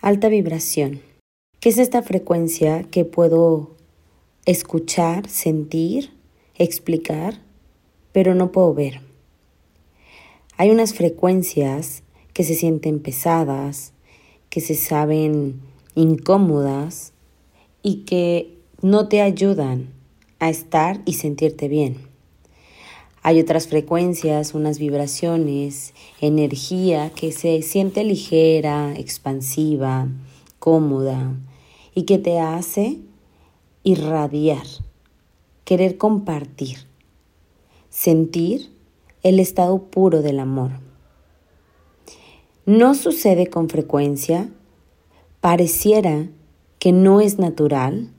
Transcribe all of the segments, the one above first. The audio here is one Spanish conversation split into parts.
Alta vibración. ¿Qué es esta frecuencia que puedo escuchar, sentir, explicar, pero no puedo ver? Hay unas frecuencias que se sienten pesadas, que se saben incómodas y que no te ayudan a estar y sentirte bien. Hay otras frecuencias, unas vibraciones, energía que se siente ligera, expansiva, cómoda y que te hace irradiar, querer compartir, sentir el estado puro del amor. No sucede con frecuencia, pareciera que no es natural,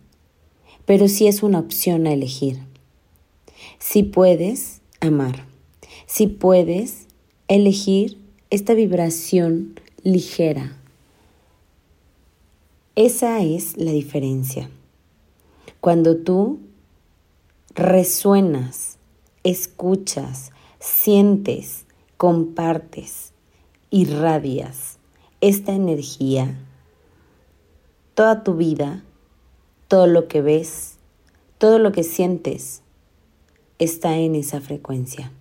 pero sí es una opción a elegir. Si puedes, amar. Si puedes elegir esta vibración ligera. Esa es la diferencia. Cuando tú resuenas, escuchas, sientes, compartes, irradias esta energía, toda tu vida, todo lo que ves, todo lo que sientes, está en esa frecuencia.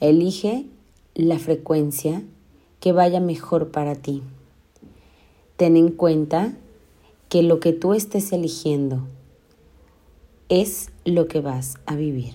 Elige la frecuencia que vaya mejor para ti. Ten en cuenta que lo que tú estés eligiendo es lo que vas a vivir.